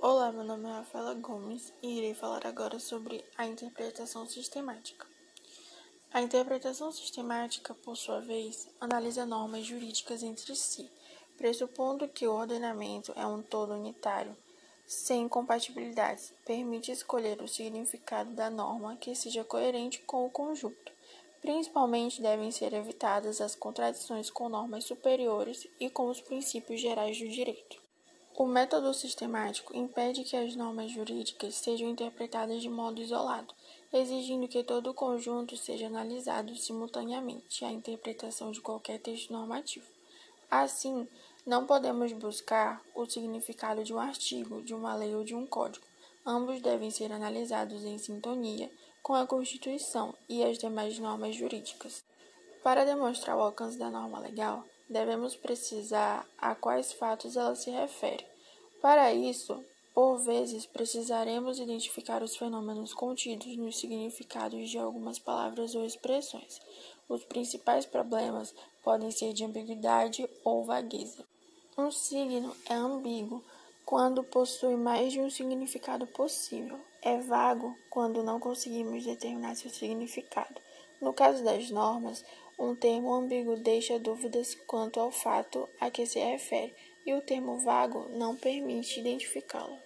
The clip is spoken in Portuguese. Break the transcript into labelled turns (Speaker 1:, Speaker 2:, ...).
Speaker 1: Olá, meu nome é Rafaela Gomes e irei falar agora sobre a interpretação sistemática. A interpretação sistemática, por sua vez, analisa normas jurídicas entre si, pressupondo que o ordenamento é um todo unitário, sem incompatibilidades, permite escolher o significado da norma que seja coerente com o conjunto. Principalmente devem ser evitadas as contradições com normas superiores e com os princípios gerais do direito. O método sistemático impede que as normas jurídicas sejam interpretadas de modo isolado, exigindo que todo o conjunto seja analisado simultaneamente à interpretação de qualquer texto normativo. Assim, não podemos buscar o significado de um artigo, de uma lei ou de um código. Ambos devem ser analisados em sintonia com a Constituição e as demais normas jurídicas. Para demonstrar o alcance da norma legal, devemos precisar a quais fatos ela se refere. Para isso, por vezes, precisaremos identificar os fenômenos contidos nos significados de algumas palavras ou expressões. Os principais problemas podem ser de ambiguidade ou vagueza. Um signo é ambíguo quando possui mais de um significado possível. É vago quando não conseguimos determinar seu significado. No caso das normas, um termo ambíguo deixa dúvidas quanto ao fato a que se refere, e o termo vago não permite identificá-lo.